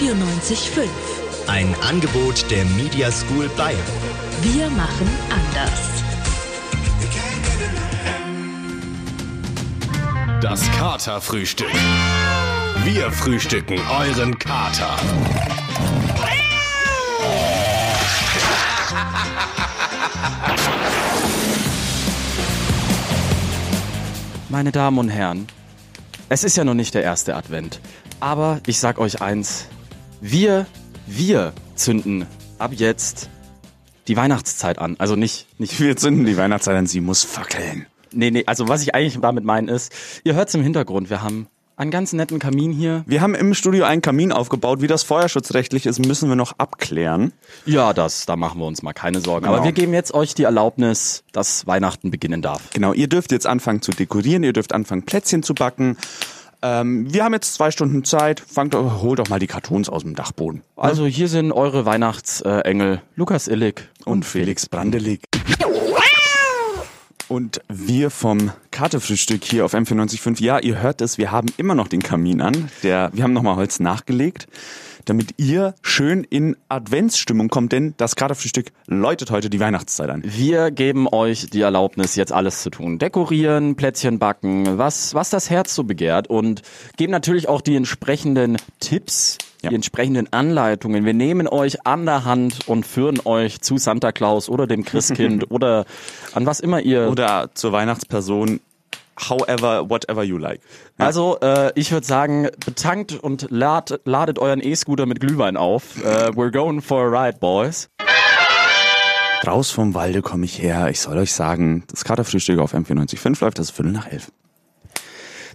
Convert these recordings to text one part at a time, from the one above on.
M945. Ein Angebot der Media School Bayern. Wir machen anders. Das Katerfrühstück. Wir frühstücken euren Kater. Meine Damen und Herren, es ist ja noch nicht der erste Advent. Aber ich sag euch eins. Wir, wir zünden ab jetzt die Weihnachtszeit an. Also nicht, nicht Wir zünden die Weihnachtszeit an, sie muss fackeln. Nee, nee, also was ich eigentlich damit meine ist, ihr hört's im Hintergrund, wir haben einen ganz netten Kamin hier. Wir haben im Studio einen Kamin aufgebaut. Wie das feuerschutzrechtlich ist, müssen wir noch abklären. Ja, das, da machen wir uns mal keine Sorgen. Genau. Aber wir geben jetzt euch die Erlaubnis, dass Weihnachten beginnen darf. Genau, ihr dürft jetzt anfangen zu dekorieren, ihr dürft anfangen Plätzchen zu backen. Ähm, wir haben jetzt zwei Stunden Zeit. Fangt, holt doch mal die Kartons aus dem Dachboden. Also hier sind eure Weihnachtsengel Lukas Illig Und Felix Brandelig. Und wir vom Kartefrühstück hier auf M945, ja, ihr hört es, wir haben immer noch den Kamin an. Der, wir haben nochmal Holz nachgelegt, damit ihr schön in Adventsstimmung kommt, denn das Kartefrühstück läutet heute die Weihnachtszeit an. Wir geben euch die Erlaubnis, jetzt alles zu tun. Dekorieren, Plätzchen backen, was, was das Herz so begehrt. Und geben natürlich auch die entsprechenden Tipps, Ja. die entsprechenden Anleitungen. Wir nehmen euch an der Hand und führen euch zu Santa Claus oder dem Christkind oder an was immer ihr. Oder zur Weihnachtsperson, however, whatever you like. also, äh, ich würde sagen, betankt und lad, ladet euren E-Scooter mit Glühwein auf. Äh, we're going for a ride, boys. Raus vom Walde komme ich her. Ich soll euch sagen, das Katerfrühstück auf M945 läuft, das ist Viertel nach elf.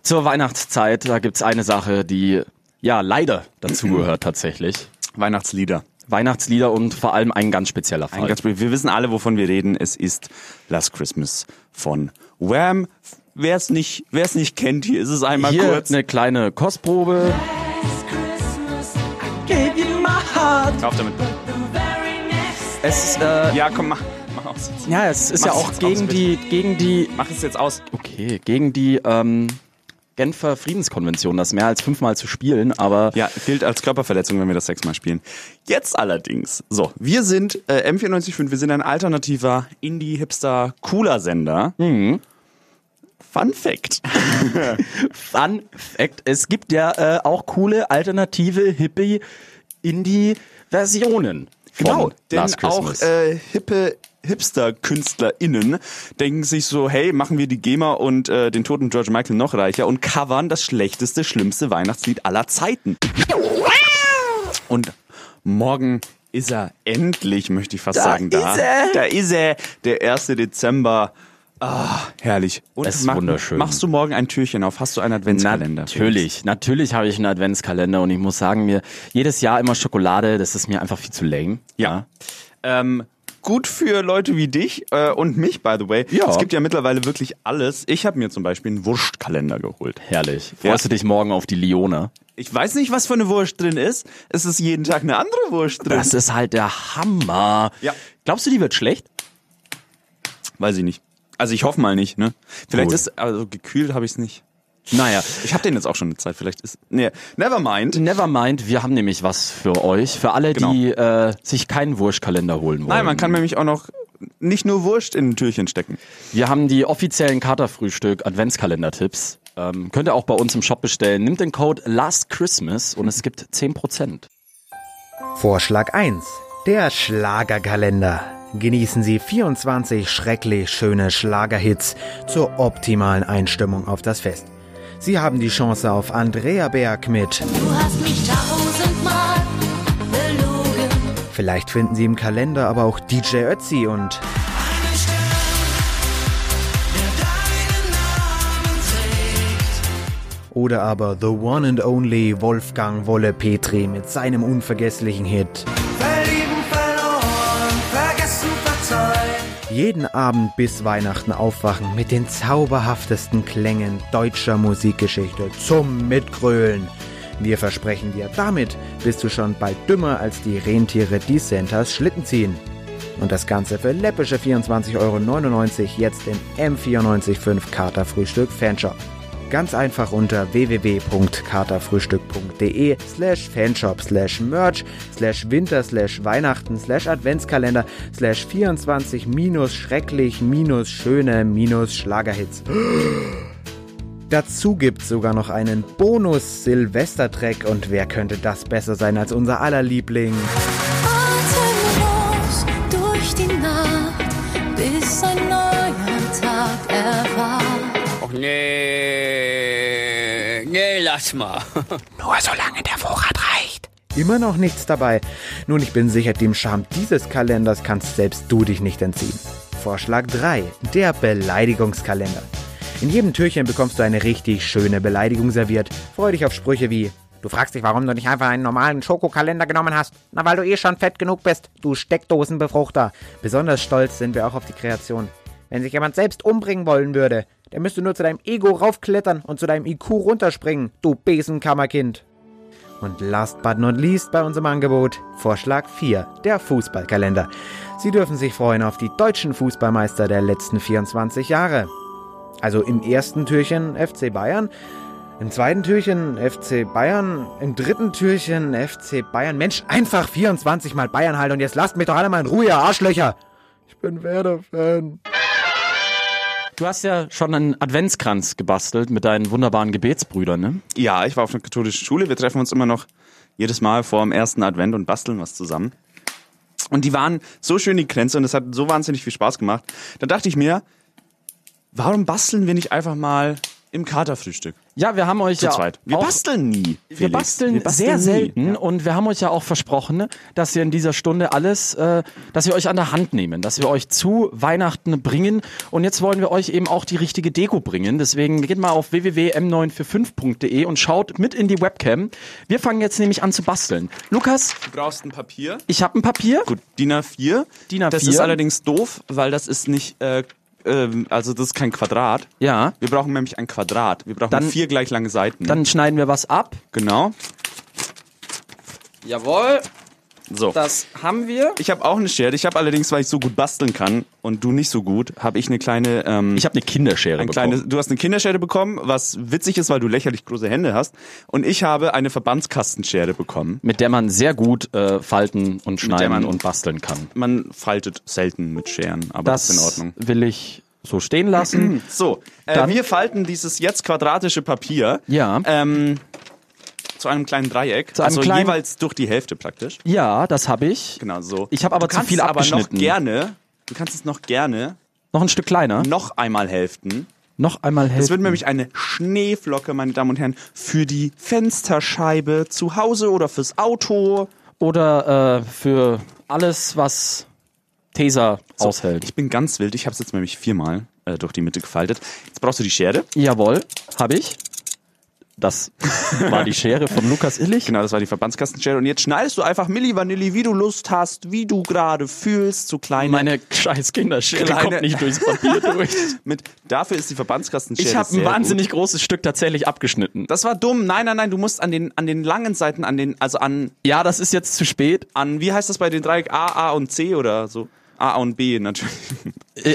Zur Weihnachtszeit, da gibt's eine Sache, die ja leider dazugehört tatsächlich. Weihnachtslieder. Weihnachtslieder und vor allem ein ganz spezieller Fall. Ein ganz, wir wissen alle, wovon wir reden. Es ist Last Christmas von Wham. Wer es nicht, wer es nicht kennt, hier ist es einmal Hier kurz. eine kleine Kostprobe. Auf damit. Es, äh, Ja, komm, mach, mach aus. ja, es ist Mach ja auch jetzt gegen aus, die, gegen die, Mach es jetzt aus. okay, gegen die ähm, Genfer Friedenskonvention, das mehr als fünfmal zu spielen, aber Ja, gilt als Körperverletzung, wenn wir das sechsmal spielen. Jetzt allerdings. So, wir sind äh, M945, wir sind ein alternativer Indie-Hipster cooler Sender. Mhm. Fun Fact. Fun Fact, es gibt ja äh, auch coole alternative Hippie Indie Versionen. Genau, denn auch äh, hippe Hipster-KünstlerInnen denken sich so, hey, machen wir die GEMA und äh, den toten George Michael noch reicher und covern das schlechteste, schlimmste Weihnachtslied aller Zeiten. Und morgen ist er endlich, möchte ich fast Da sagen, da. ist er. Da ist er, der 1. Dezember. Ah, herrlich. Und Es ist wunderschön. Machst du morgen ein Türchen auf? Hast du einen Adventskalender? Natürlich, natürlich habe ich einen Adventskalender und ich muss sagen, mir jedes Jahr immer Schokolade, das ist mir einfach viel zu lame. Ja. Ähm, gut für Leute wie dich äh, und mich, by the way. Ja. Es gibt ja mittlerweile wirklich alles. Ich habe mir zum Beispiel einen Wurstkalender geholt. Herrlich. Ja. Freust du dich morgen auf die Lione? Ich weiß nicht, was für eine Wurst drin ist. Es ist jeden Tag eine andere Wurst drin. Das ist halt der Hammer. Ja. Glaubst du, die wird schlecht? weiß ich nicht. Also ich hoffe mal nicht, ne? Vielleicht Gut. ist, also gekühlt habe ich es nicht. Naja, Ich habe den jetzt auch schon eine Zeit. Vielleicht ist, nee, never mind. never mind, wir haben nämlich was für euch, für alle, Genau. die äh, sich keinen Wurstkalender holen wollen. Nein, man kann nämlich auch noch nicht nur Wurst in ein Türchen stecken. Wir haben die offiziellen Katerfrühstück Adventskalender-Tipps. Ähm, könnt ihr auch bei uns im Shop bestellen. Nimmt den Code Last Christmas und es gibt 10%. Vorschlag 1. Der Schlagerkalender. Genießen Sie 24 schrecklich schöne Schlagerhits zur optimalen Einstimmung auf das Fest. Sie haben die Chance auf Andrea Berg mit Du hast mich tausendmal belogen. Vielleicht finden Sie im Kalender aber auch DJ Ötzi und oder aber The One and Only Wolfgang Wolle Petri mit seinem unvergesslichen Hit Jeden Abend bis Weihnachten aufwachen mit den zauberhaftesten Klängen deutscher Musikgeschichte zum Mitgrölen. Wir versprechen dir, damit bist du schon bald dümmer als die Rentiere, die Santas Schlitten ziehen. Und das Ganze für läppische 24,99 Euro jetzt im M945 Katerfrühstück Fanshop. Ganz einfach unter www.katerfrühstück.de slash fanshop slash merch slash winter slash Weihnachten slash Adventskalender slash 24 minus schrecklich minus schöne minus Schlagerhits. Dazu gibt's sogar noch einen Bonus-Silvester-Track und wer könnte das besser sein als unser aller Liebling? Nee, lass mal. Nur solange der Vorrat reicht. Immer noch nichts dabei. Nun, ich bin sicher, dem Charme dieses Kalenders kannst selbst du dich nicht entziehen. Vorschlag 3. Der Beleidigungskalender. In jedem Türchen bekommst du eine richtig schöne Beleidigung serviert. Freu dich auf Sprüche wie Du fragst dich, warum du nicht einfach einen normalen Schokokalender genommen hast. Na, weil du eh schon fett genug bist, du Steckdosenbefruchter. Besonders stolz sind wir auch auf die Kreation. Wenn sich jemand selbst umbringen wollen würde, der müsste nur zu deinem Ego raufklettern und zu deinem IQ runterspringen, du Besenkammerkind. Und last but not least bei unserem Angebot Vorschlag 4, der Fußballkalender. Sie dürfen sich freuen auf die deutschen Fußballmeister der letzten 24 Jahre. Also im ersten Türchen FC Bayern, im zweiten Türchen FC Bayern, im dritten Türchen FC Bayern. Mensch, einfach 24 mal Bayern halt und jetzt lasst mich doch alle mal in Ruhe, ihr Arschlöcher. Ich bin Werder-Fan. Du hast ja schon einen Adventskranz gebastelt mit deinen wunderbaren Gebetsbrüdern, ne? Ja, ich war auf einer katholischen Schule. Wir treffen uns immer noch jedes Mal vor dem ersten Advent und basteln was zusammen. Und die waren so schön, die Kränze, und es hat so wahnsinnig viel Spaß gemacht. Da dachte ich mir, warum basteln wir nicht einfach mal im Katerfrühstück? Ja, wir haben euch Zu ja zweit. Wir auch basteln nie. Wir basteln, Wir basteln sehr nie. selten und wir haben euch ja auch versprochen, dass wir in dieser Stunde alles, äh, dass wir euch an der Hand nehmen, dass wir euch zu Weihnachten bringen und jetzt wollen wir euch eben auch die richtige Deko bringen. Deswegen geht mal auf www.m945.de und schaut mit in die Webcam. Wir fangen jetzt nämlich an zu basteln. Lukas, Du brauchst ein Papier. ich habe ein Papier. Gut, DIN A4. DIN A4. Das ist allerdings doof, weil das ist nicht, äh, ähm, also das ist kein Quadrat. Ja. Wir brauchen nämlich ein Quadrat. Wir brauchen Dann- vier gleich lange Seiten. Dann schneiden wir was ab. genau. Jawohl, So. das haben wir. Ich habe auch eine Schere. Ich habe allerdings, weil ich so gut basteln kann und du nicht so gut, habe ich eine kleine. Ähm, Ich habe eine Kinderschere ein bekommen. kleines, du hast eine Kinderschere bekommen, was witzig ist, weil du lächerlich große Hände hast. Und ich habe eine Verbandskastenschere bekommen. mit der man sehr gut äh, falten und schneiden man- und basteln kann. Man faltet selten mit Scheren, aber das, ist in Ordnung. will ich so stehen lassen. So, äh, wir falten dieses jetzt quadratische Papier Ja. ähm, zu einem kleinen Dreieck. Zu einem also kleinen- jeweils durch die Hälfte praktisch. Ja, das habe ich. Genau so. Ich habe aber du zu viel es aber noch abgeschnitten. gerne. Du kannst es noch gerne Noch ein Stück kleiner. noch einmal hälften. Noch einmal helfen. Es wird nämlich eine Schneeflocke, meine Damen und Herren, für die Fensterscheibe zu Hause oder fürs Auto. Oder äh, für alles, was Tesa So, aushält. Ich bin ganz wild. Ich habe es jetzt nämlich viermal äh, durch die Mitte gefaltet. Jetzt brauchst du die Schere. Jawohl, habe ich. Das war die Schere von Lukas Illich. Genau, das war die Verbandskastenschere. Und jetzt schneidest du einfach Milli Vanilli, wie du Lust hast, wie du gerade fühlst, so kleine. Meine scheiß Kinderschere Kleine- kommt nicht durchs Papier durch. mit, dafür ist die Verbandskastenschere Ich habe ein wahnsinnig Gut. großes Stück tatsächlich abgeschnitten. Das war dumm. Nein, nein, nein. Du musst an den, an den langen Seiten, an den, also an, Ja, das ist jetzt zu spät. an, wie heißt das bei den Dreieck? A, A und C oder so? A und B natürlich.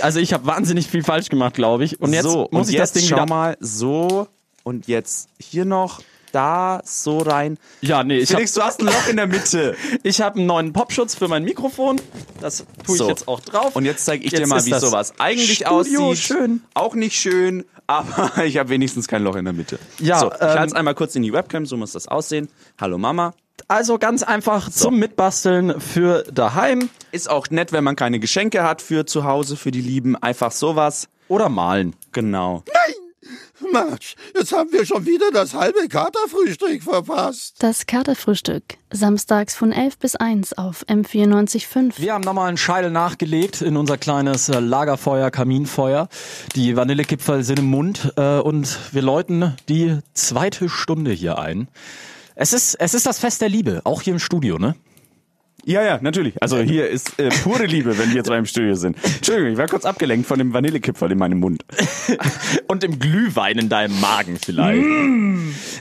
Also ich habe wahnsinnig viel falsch gemacht, glaube ich. Und jetzt so, muss und ich jetzt das Ding schau wieder... mal so und jetzt hier noch da so rein. Ja, nee, ich habe Felix, du hast ein Loch in der Mitte. ich hab einen neuen Popschutz für mein Mikrofon. Das tue ich So. jetzt auch drauf. Und jetzt zeige ich dir Jetzt mal, ist wie sowas eigentlich Studio aussieht. schön. Auch nicht schön, aber ich habe wenigstens kein Loch in der Mitte. Ja, so, ich ähm, halte es einmal kurz in die Webcam, so muss das aussehen. Hallo Mama. Also ganz einfach zum Mitbasteln für daheim Ist auch nett, wenn man keine Geschenke hat für zu Hause, für die Lieben. Einfach sowas. oder malen. Genau. Mensch, jetzt haben wir schon wieder das halbe Katerfrühstück verpasst. Das Katerfrühstück. Samstags von 11 bis 1 auf M94.5. Wir haben nochmal einen Scheil nachgelegt in unser kleines äh, Lagerfeuer, Kaminfeuer. Die Vanillekipferl sind im Mund äh, und wir läuten die zweite Stunde hier ein. Es ist, es ist das Fest der Liebe, auch hier im Studio, ne? Ja, ja, natürlich. Also hier ist äh, pure Liebe, wenn wir zwei im Studio sind. Entschuldigung, ich war kurz abgelenkt von dem Vanillekipferl in meinem Mund. Und im Glühwein in deinem Magen vielleicht.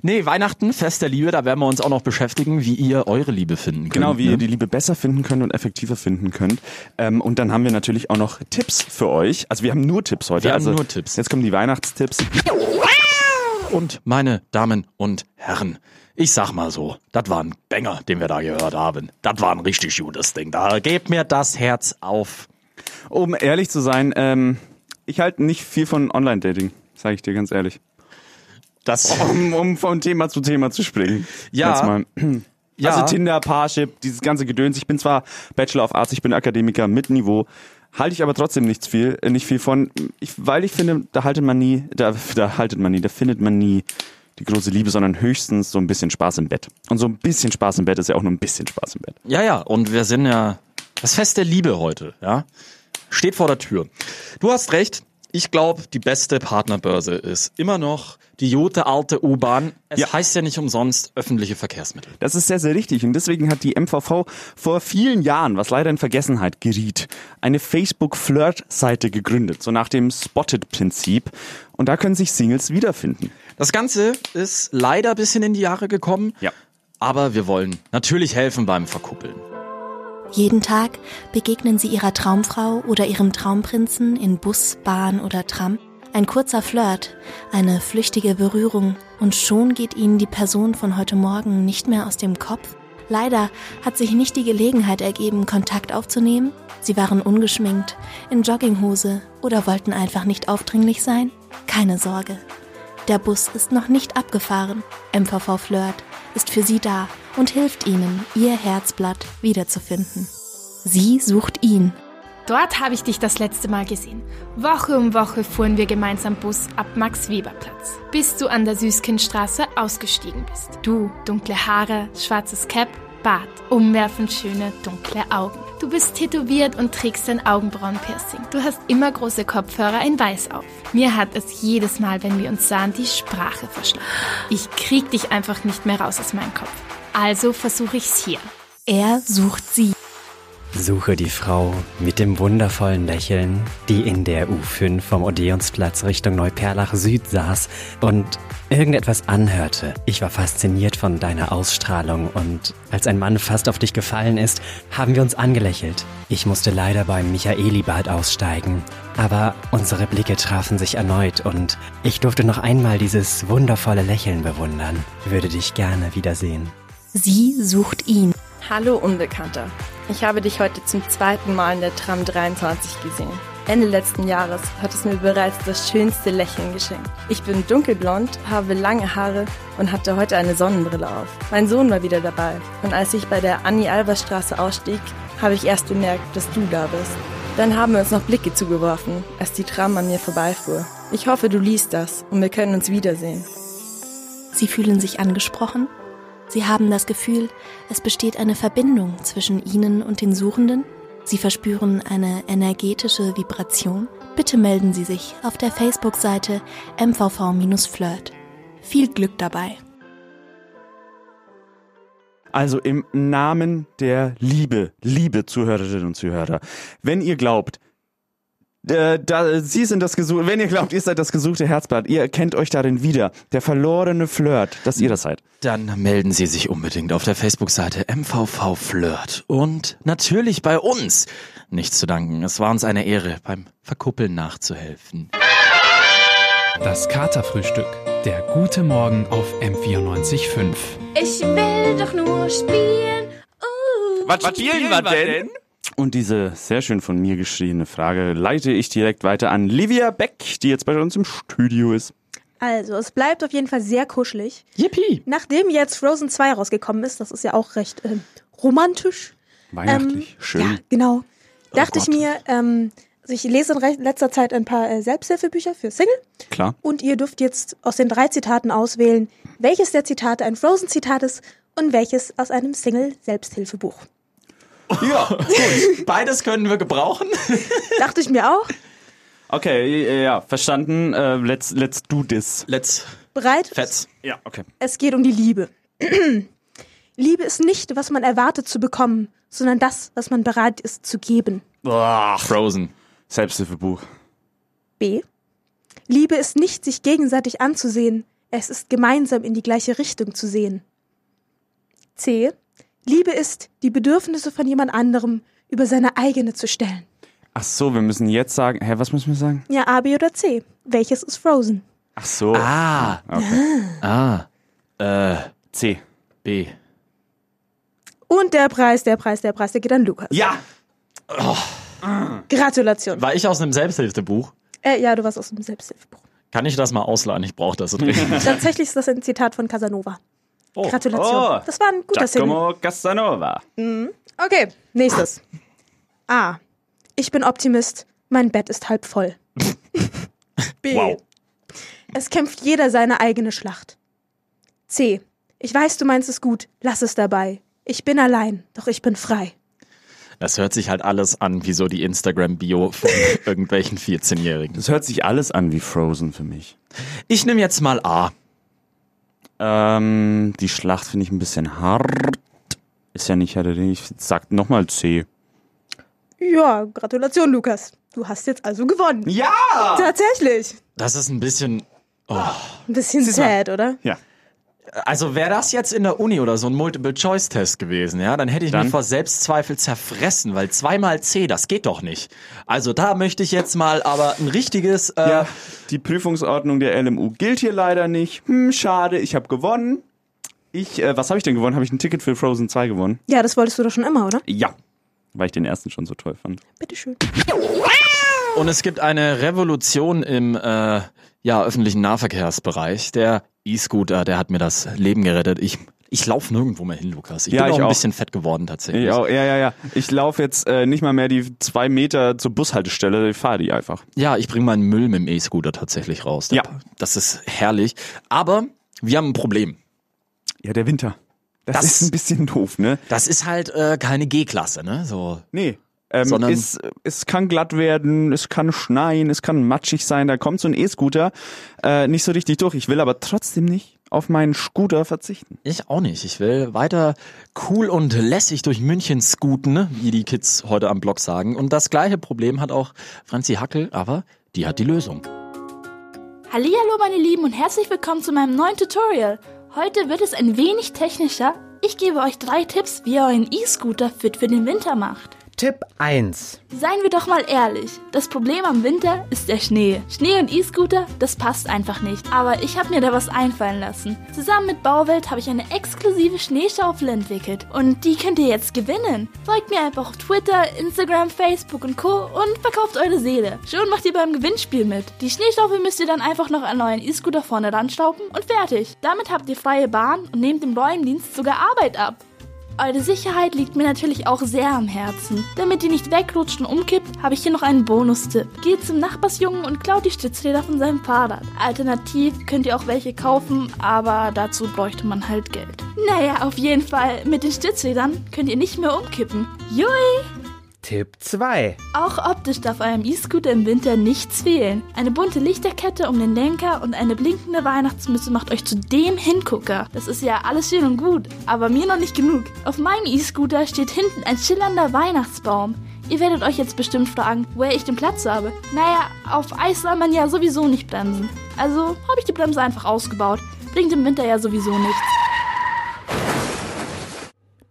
Nee, Weihnachten, Fest der Liebe, da werden wir uns auch noch beschäftigen, wie ihr eure Liebe finden könnt. Genau, wie ne? ihr die Liebe besser finden könnt und effektiver finden könnt. Ähm, und dann haben wir natürlich auch noch Tipps für euch. Also wir haben nur Tipps heute. Wir haben also nur Tipps. Jetzt kommen die Weihnachtstipps. Und meine Damen und Herren, ich sag mal so, das war ein Banger, den wir da gehört haben. Das war ein richtig gutes Ding. Da gebt mir das Herz auf. Um ehrlich zu sein, ähm, ich halte nicht viel von Online-Dating, sage ich dir ganz ehrlich. Das, Um, um von Thema zu Thema zu springen. Ja. Ja. Also Tinder, Parship, dieses ganze Gedöns. Ich bin zwar Bachelor of Arts, ich bin Akademiker mit Niveau, halte ich aber trotzdem nichts viel, äh, nicht viel von, ich, weil ich finde, da haltet man nie, da, da haltet man nie, da findet man nie die große Liebe, sondern höchstens so ein bisschen Spaß im Bett. Und so ein bisschen Spaß im Bett ist ja auch nur ein bisschen Spaß im Bett. Ja, ja, und wir sind ja das Fest der Liebe heute, ja. Steht vor der Tür. Du hast recht. Ich glaube, die beste Partnerbörse ist immer noch die gute alte U-Bahn. Es Ja. heißt ja nicht umsonst öffentliche Verkehrsmittel. Das ist sehr, sehr richtig. Und deswegen hat die MVV vor vielen Jahren, was leider in Vergessenheit geriet, eine Facebook-Flirt-Seite gegründet, so nach dem Spotted-Prinzip. Und da können sich Singles wiederfinden. Das Ganze ist leider ein bisschen in die Jahre gekommen. Ja. Aber wir wollen natürlich helfen beim Verkuppeln. Jeden Tag begegnen sie ihrer Traumfrau oder ihrem Traumprinzen in Bus, Bahn oder Tram. Ein kurzer Flirt, eine flüchtige Berührung und schon geht ihnen die Person von heute Morgen nicht mehr aus dem Kopf. Leider hat sich nicht die Gelegenheit ergeben, Kontakt aufzunehmen. Sie waren ungeschminkt, in Jogginghose oder wollten einfach nicht aufdringlich sein. Keine Sorge. Der Bus ist noch nicht abgefahren. MVV Flirt ist für Sie da und hilft Ihnen, Ihr Herzblatt wiederzufinden. Sie sucht ihn. Dort habe ich dich das letzte Mal gesehen. Woche um Woche fuhren wir gemeinsam Bus ab Max-Weber-Platz, bis du an der Süßkindstraße ausgestiegen bist. Du, dunkle Haare, schwarzes Cap, Bart, umwerfend schöne, dunkle Augen. Du bist tätowiert und trägst ein Augenbrauenpiercing. Du hast immer große Kopfhörer in Weiß auf. Mir hat es jedes Mal, wenn wir uns sahen, die Sprache verschlagen. Ich krieg dich einfach nicht mehr raus aus meinem Kopf. Also versuche ich's hier. Er sucht sie. Suche die Frau mit dem wundervollen Lächeln, die in der U5 vom Odeonsplatz Richtung Neuperlach Süd saß und irgendetwas anhörte. Ich war fasziniert von deiner Ausstrahlung und als ein Mann fast auf dich gefallen ist, haben wir uns angelächelt. Ich musste leider beim Michaelibad aussteigen, aber unsere Blicke trafen sich erneut und ich durfte noch einmal dieses wundervolle Lächeln bewundern. Würde dich gerne wiedersehen. Sie sucht ihn. Hallo Unbekannter. Ich habe dich heute zum zweiten Mal in der Tram 23 gesehen. Ende letzten Jahres hat es mir bereits das schönste Lächeln geschenkt. Ich bin dunkelblond, habe lange Haare und hatte heute eine Sonnenbrille auf. Mein Sohn war wieder dabei und als ich bei der Anni-Albers-Straße ausstieg, habe ich erst bemerkt, dass du da bist. Dann haben wir uns noch Blicke zugeworfen, als die Tram an mir vorbeifuhr. Ich hoffe, du liest das und wir können uns wiedersehen. Sie fühlen sich angesprochen. Sie haben das Gefühl, es besteht eine Verbindung zwischen Ihnen und den Suchenden. Sie verspüren eine energetische Vibration. Bitte melden Sie sich auf der Facebook-Seite MVV-Flirt. Viel Glück dabei. Also im Namen der Liebe, liebe Zuhörerinnen und Zuhörer, wenn ihr glaubt, äh, da, Sie sind das gesuchte, wenn ihr glaubt, ihr seid das gesuchte Herzblatt, ihr erkennt euch darin wieder, der verlorene Flirt, dass ihr das seid. Dann melden Sie sich unbedingt auf der Facebook-Seite MVV Flirt. Und natürlich bei uns. Nichts zu danken. Es war uns eine Ehre, beim Verkuppeln nachzuhelfen. Das Katerfrühstück. Der gute Morgen auf M94.5. Ich will doch nur spielen. Uh. Was spielen wir denn? Und diese sehr schön von mir geschriebene Frage leite ich direkt weiter an Livia Beck, die jetzt bei uns im Studio ist. Also, es bleibt auf jeden Fall sehr kuschelig. Yippie! Nachdem jetzt Frozen 2 rausgekommen ist, das ist ja auch recht ähm, romantisch. Weihnachtlich, schön. Ja, genau. Dachte ich Gott. mir, ähm, also ich lese in letzter Zeit ein paar äh, Selbsthilfebücher für Single Klar. und ihr dürft jetzt aus den drei Zitaten auswählen, welches der Zitate ein Frozen-Zitat ist und welches aus einem Single-Selbsthilfebuch. Ja, gut. Beides können wir gebrauchen. Dachte ich mir auch. Okay, äh, ja, verstanden. Äh, let's, let's do this. Let's. Bereit? Fetz. Ja, okay. Es geht um die Liebe. Liebe ist nicht, was man erwartet zu bekommen, sondern das, was man bereit ist zu geben. Boah, Frozen. Selbsthilfebuch. B. Liebe ist nicht, sich gegenseitig anzusehen, es ist gemeinsam in die gleiche Richtung zu sehen. C. Liebe ist, die Bedürfnisse von jemand anderem über seine eigene zu stellen. Ach so, wir müssen jetzt sagen, hä, was müssen wir sagen? Ja, A, B oder C. Welches ist Frozen? Ach so. Ah. Okay. Ah. Äh. C. B. Und der Preis, der Preis, der Preis, der geht an Lukas. Ja. Gratulation. War ich aus einem Selbsthilfebuch? Äh, ja, du warst aus dem Selbsthilfebuch. Kann ich das mal ausleihen? Ich brauche das. Tatsächlich ist das ein Zitat von Casanova. Oh. Gratulation. Oh. Das war ein guter Sinn. Giacomo Casanova. Mhm. Okay, nächstes. A. Ich bin Optimist. Mein Bett ist halb voll. B. Wow. Es kämpft jeder seine eigene Schlacht. C. Ich weiß, du meinst es gut. Lass es dabei. Ich bin allein, doch ich bin frei. Das hört sich halt alles an wie so die Instagram-Bio von irgendwelchen 14-Jährigen. Das hört sich alles an wie Frozen für mich. Ich nehme jetzt mal A. Ähm, die Schlacht finde ich ein bisschen hart. Ist ja nicht, ich sag nochmal C. Ja, Gratulation, Lukas. Du hast jetzt also gewonnen. Ja! Tatsächlich. Das ist ein bisschen. Oh. Ein bisschen sad, oder? Ja. Also wäre das jetzt in der Uni oder so ein Multiple-Choice-Test gewesen, ja, dann hätte ich Dann? mich vor Selbstzweifel zerfressen, weil zweimal C, das geht doch nicht. Also da möchte ich jetzt mal aber ein richtiges. Äh, Ja, die Prüfungsordnung der LMU gilt hier leider nicht. Hm, schade, ich habe gewonnen. Ich, äh, was habe ich denn gewonnen? Habe ich ein Ticket für Frozen 2 gewonnen? Ja, das wolltest du doch schon immer, oder? Ja. Weil ich den ersten schon so toll fand. Bitteschön. Und es gibt eine Revolution im äh, ja, öffentlichen Nahverkehrsbereich. Der E-Scooter, der hat mir das Leben gerettet. Ich, ich laufe nirgendwo mehr hin, Lukas. Ich Ja, bin auch ich ein auch. bisschen fett geworden tatsächlich. Ja, ja, ja, ja. Ich laufe jetzt äh, nicht mal mehr die zwei Meter zur Bushaltestelle, ich fahre die einfach. Ja, ich bringe meinen Müll mit dem E-Scooter tatsächlich raus. Ja. Das ist herrlich. Aber wir haben ein Problem. Ja, der Winter. Das, Das- ist ein bisschen doof, ne? Das ist halt äh, keine G-Klasse, ne? So. Nee. Ähm, Sondern- es, es kann glatt werden, es kann schneien, es kann matschig sein, da kommt so ein E-Scooter äh, nicht so richtig durch. Ich will aber trotzdem nicht auf meinen Scooter verzichten. Ich auch nicht. Ich will weiter cool und lässig durch München scooten, ne? wie die Kids heute am Blog sagen. Und das gleiche Problem hat auch Franzi Hackel, aber die hat die Lösung. Hallihallo meine Lieben und herzlich willkommen zu meinem neuen Tutorial. Heute wird es ein wenig technischer. Ich gebe euch drei Tipps, wie ihr euren E-Scooter fit für den Winter macht. Tipp 1. Seien wir doch mal ehrlich, das Problem am Winter ist der Schnee. Schnee und E-Scooter, das passt einfach nicht. Aber ich habe mir da was einfallen lassen. Zusammen mit Bauwelt habe ich eine exklusive Schneeschaufel entwickelt. Und die könnt ihr jetzt gewinnen. Folgt mir einfach auf Twitter, Instagram, Facebook und Co. und verkauft eure Seele. Schon macht ihr beim Gewinnspiel mit. Die Schneeschaufel müsst ihr dann einfach noch an euren E-Scooter vorne ranstauben und fertig. Damit habt ihr freie Bahn und nehmt dem Räumdienst sogar Arbeit ab. Eure Sicherheit liegt mir natürlich auch sehr am Herzen. Damit ihr nicht wegrutscht und umkippt, habe ich hier noch einen Bonustipp. Geht zum Nachbarsjungen und klaut die Stützräder von seinem Fahrrad. Alternativ könnt ihr auch welche kaufen, aber dazu bräuchte man halt Geld. Naja, auf jeden Fall, mit den Stützrädern könnt ihr nicht mehr umkippen. Jui! Tipp 2. Auch optisch darf eurem E-Scooter im Winter nichts fehlen. Eine bunte Lichterkette um den Lenker und eine blinkende Weihnachtsmütze macht euch zu dem Hingucker. Das ist ja alles schön und gut, aber mir noch nicht genug. Auf meinem E-Scooter steht hinten ein schillernder Weihnachtsbaum. Ihr werdet euch jetzt bestimmt fragen, woher ich den Platz habe. Naja, auf Eis soll man ja sowieso nicht bremsen. Also habe ich die Bremse einfach ausgebaut. Bringt im Winter ja sowieso nichts.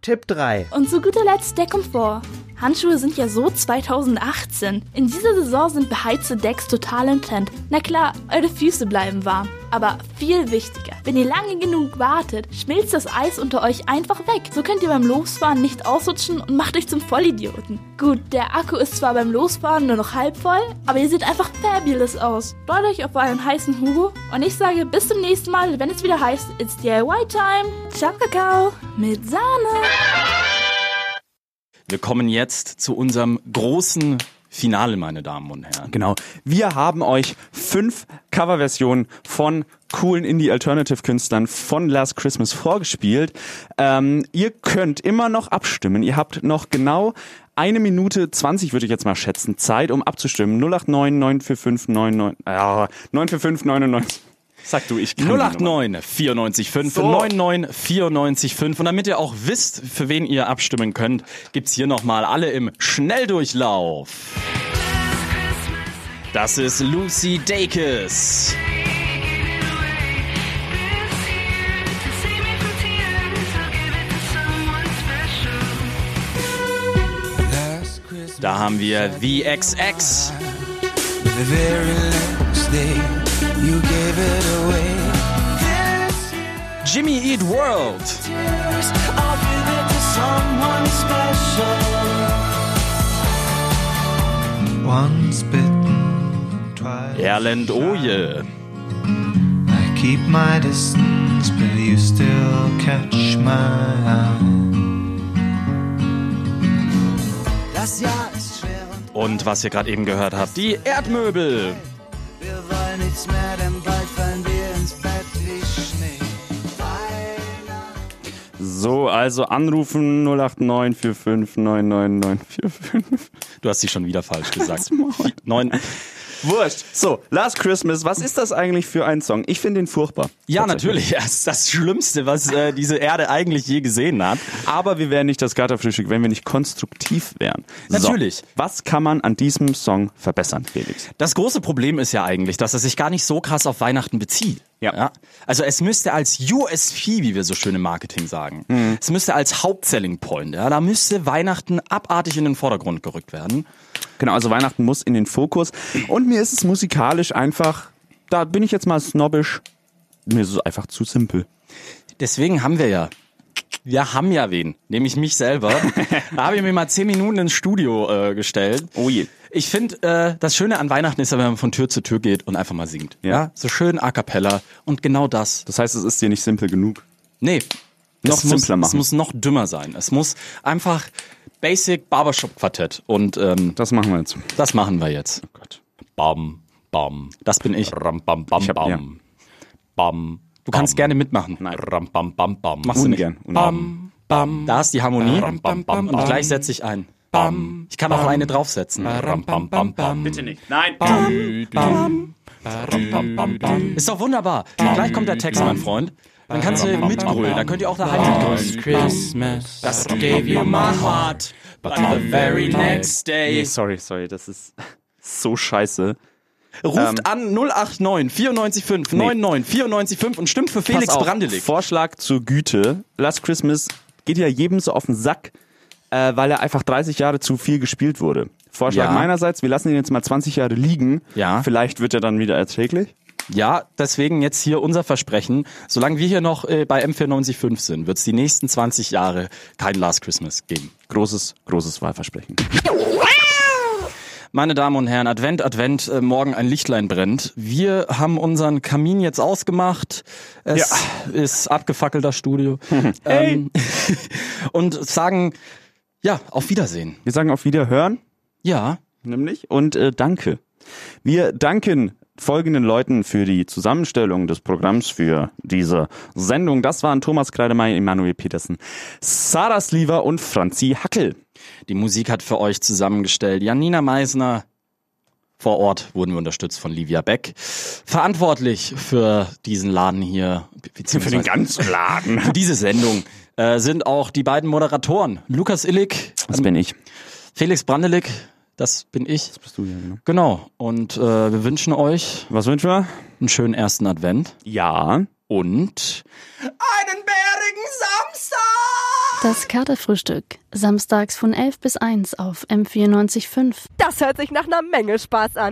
Tipp 3. Und zu guter Letzt der Komfort. Handschuhe sind ja so 2018. In dieser Saison sind beheizte Decks total im Trend. Na klar, eure Füße bleiben warm. Aber viel wichtiger, wenn ihr lange genug wartet, schmilzt das Eis unter euch einfach weg. So könnt ihr beim Losfahren nicht ausrutschen und macht euch zum Vollidioten. Gut, der Akku ist zwar beim Losfahren nur noch halb voll, aber ihr seht einfach fabulous aus. Freut euch auf euren heißen Hugo und ich sage bis zum nächsten Mal, wenn es wieder heißt, it's DIY Time. Ciao Kakao mit Sahne. Wir kommen jetzt zu unserem großen Finale, meine Damen und Herren. Genau. Wir haben euch fünf Coverversionen von coolen Indie-Alternative-Künstlern von Last Christmas vorgespielt. Ähm, ihr könnt immer noch abstimmen. Ihr habt noch genau eine Minute 20, würde ich jetzt mal schätzen, Zeit, um abzustimmen. 089 945 99, ja, 945 99. Sag du, ich kann die Nummer. 089 94 5 So. 99 94 5. Und damit ihr auch wisst, für wen ihr abstimmen könnt, gibt's hier nochmal alle im Schnelldurchlauf. Das ist Lucy Dacus. Da haben wir VXX. The very last day You gave it away. Jimmy Eat World. Tears, I'll give it to someone special. Once bitten, twice. Erland Oje. I keep my distance, but you still catch my eye. Das Jahr ist schwer und Und was ihr gerade eben gehört habt, die Erdmöbel. So, also anrufen 089 45 99945. Du hast sie schon wieder falsch gesagt. Neun. Wurscht. So, Last Christmas, was ist das eigentlich für ein Song? Ich finde ihn furchtbar. Ja, natürlich. Das ist das Schlimmste, was äh, diese Erde eigentlich je gesehen hat. Aber wir wären nicht das Katerfrühstück, wenn wir nicht konstruktiv wären. Natürlich. So, was kann man an diesem Song verbessern, Felix? Das große Problem ist ja eigentlich, dass er sich gar nicht so krass auf Weihnachten bezieht. Ja. Also es müsste als USP, wie wir so schön im Marketing sagen, Mhm. es müsste als Hauptselling Point, ja, da müsste Weihnachten abartig in den Vordergrund gerückt werden. Genau, also Weihnachten muss in den Fokus. Und mir ist es musikalisch einfach, da bin ich jetzt mal snobbisch, mir ist es einfach zu simpel. Deswegen haben wir ja, wir haben ja wen, nämlich mich selber. da habe ich mir mal zehn Minuten ins Studio äh, gestellt. Oh je. Ich finde, äh, das Schöne an Weihnachten ist ja, wenn man von Tür zu Tür geht und einfach mal singt. Ja. So schön a cappella und genau das. Das heißt, es ist dir nicht simpel genug. Nee. Noch es muss, simpler machen. Es muss noch dümmer sein. Es muss einfach Basic Barbershop Quartett und ähm, das machen wir jetzt. Das machen wir jetzt. Oh Gott. Bam, bam. Das bin ich. Ram, bam, bam, Ich hab- bam. ja. Bam. Du kannst gerne mitmachen. Nein. Ram, bam, bam, bam. Machst du nicht. Ungern. Ungern. Bam, bam. Da ist die Harmonie. Ram, bam, bam, Und bam. gleich setze ich ein. Bam. Ich kann auch eine draufsetzen. Bam, bam, bam. Bitte nicht. Nein. Bam, bam. Ram, bam, bam, bam. Ist doch wunderbar. Gleich kommt der Text, mein Freund. Dann kannst du mitgrölen. Dann könnt ihr auch daheim mitgrölen. Christmas, Das gave you my heart, but the very next day. Nee, sorry, sorry, das ist so scheiße. Ruft Ähm, an 089 945 Nee. 99 945 und stimmt für Felix Brandelig. Vorschlag zur Güte. Last Christmas geht ja jedem so auf den Sack, äh, weil er einfach 30 Jahre zu viel gespielt wurde. Vorschlag Ja. meinerseits, wir lassen ihn jetzt mal 20 Jahre liegen. Ja. Vielleicht wird er dann wieder erträglich. Ja, deswegen jetzt hier unser Versprechen. Solange wir hier noch äh, bei M495 sind, wird es die nächsten 20 Jahre kein Last Christmas geben. Großes, großes Wahlversprechen. Meine Damen und Herren, Advent, Advent, äh, morgen ein Lichtlein brennt. Wir haben unseren Kamin jetzt ausgemacht. Es ist abgefackelter Studio. ähm, und sagen, ja, auf Wiedersehen. Wir sagen auf Wiederhören. Ja. Nämlich. Und äh, danke. Wir danken folgenden Leuten für die Zusammenstellung des Programms für diese Sendung. Das waren Thomas Kreidemeyer, Emanuel Petersen, Sarah Sliver und Franzi Hackel. Die Musik hat für euch zusammengestellt Janina Meisner. Vor Ort wurden wir unterstützt von Livia Beck. Verantwortlich für diesen Laden hier, Für den ganzen Laden. für diese Sendung, äh, sind auch die beiden Moderatoren. Lukas Illig. Das bin ich. Felix Brandelig. Das bin ich. Das bist du ja, genau. Genau. Und äh, wir wünschen euch. Was wünschen wir? Einen schönen ersten Advent. Ja. Und Einen bärigen Samstag! Das Katerfrühstück. Samstags von 11 bis 1 auf M94.5. Das hört sich nach einer Menge Spaß an.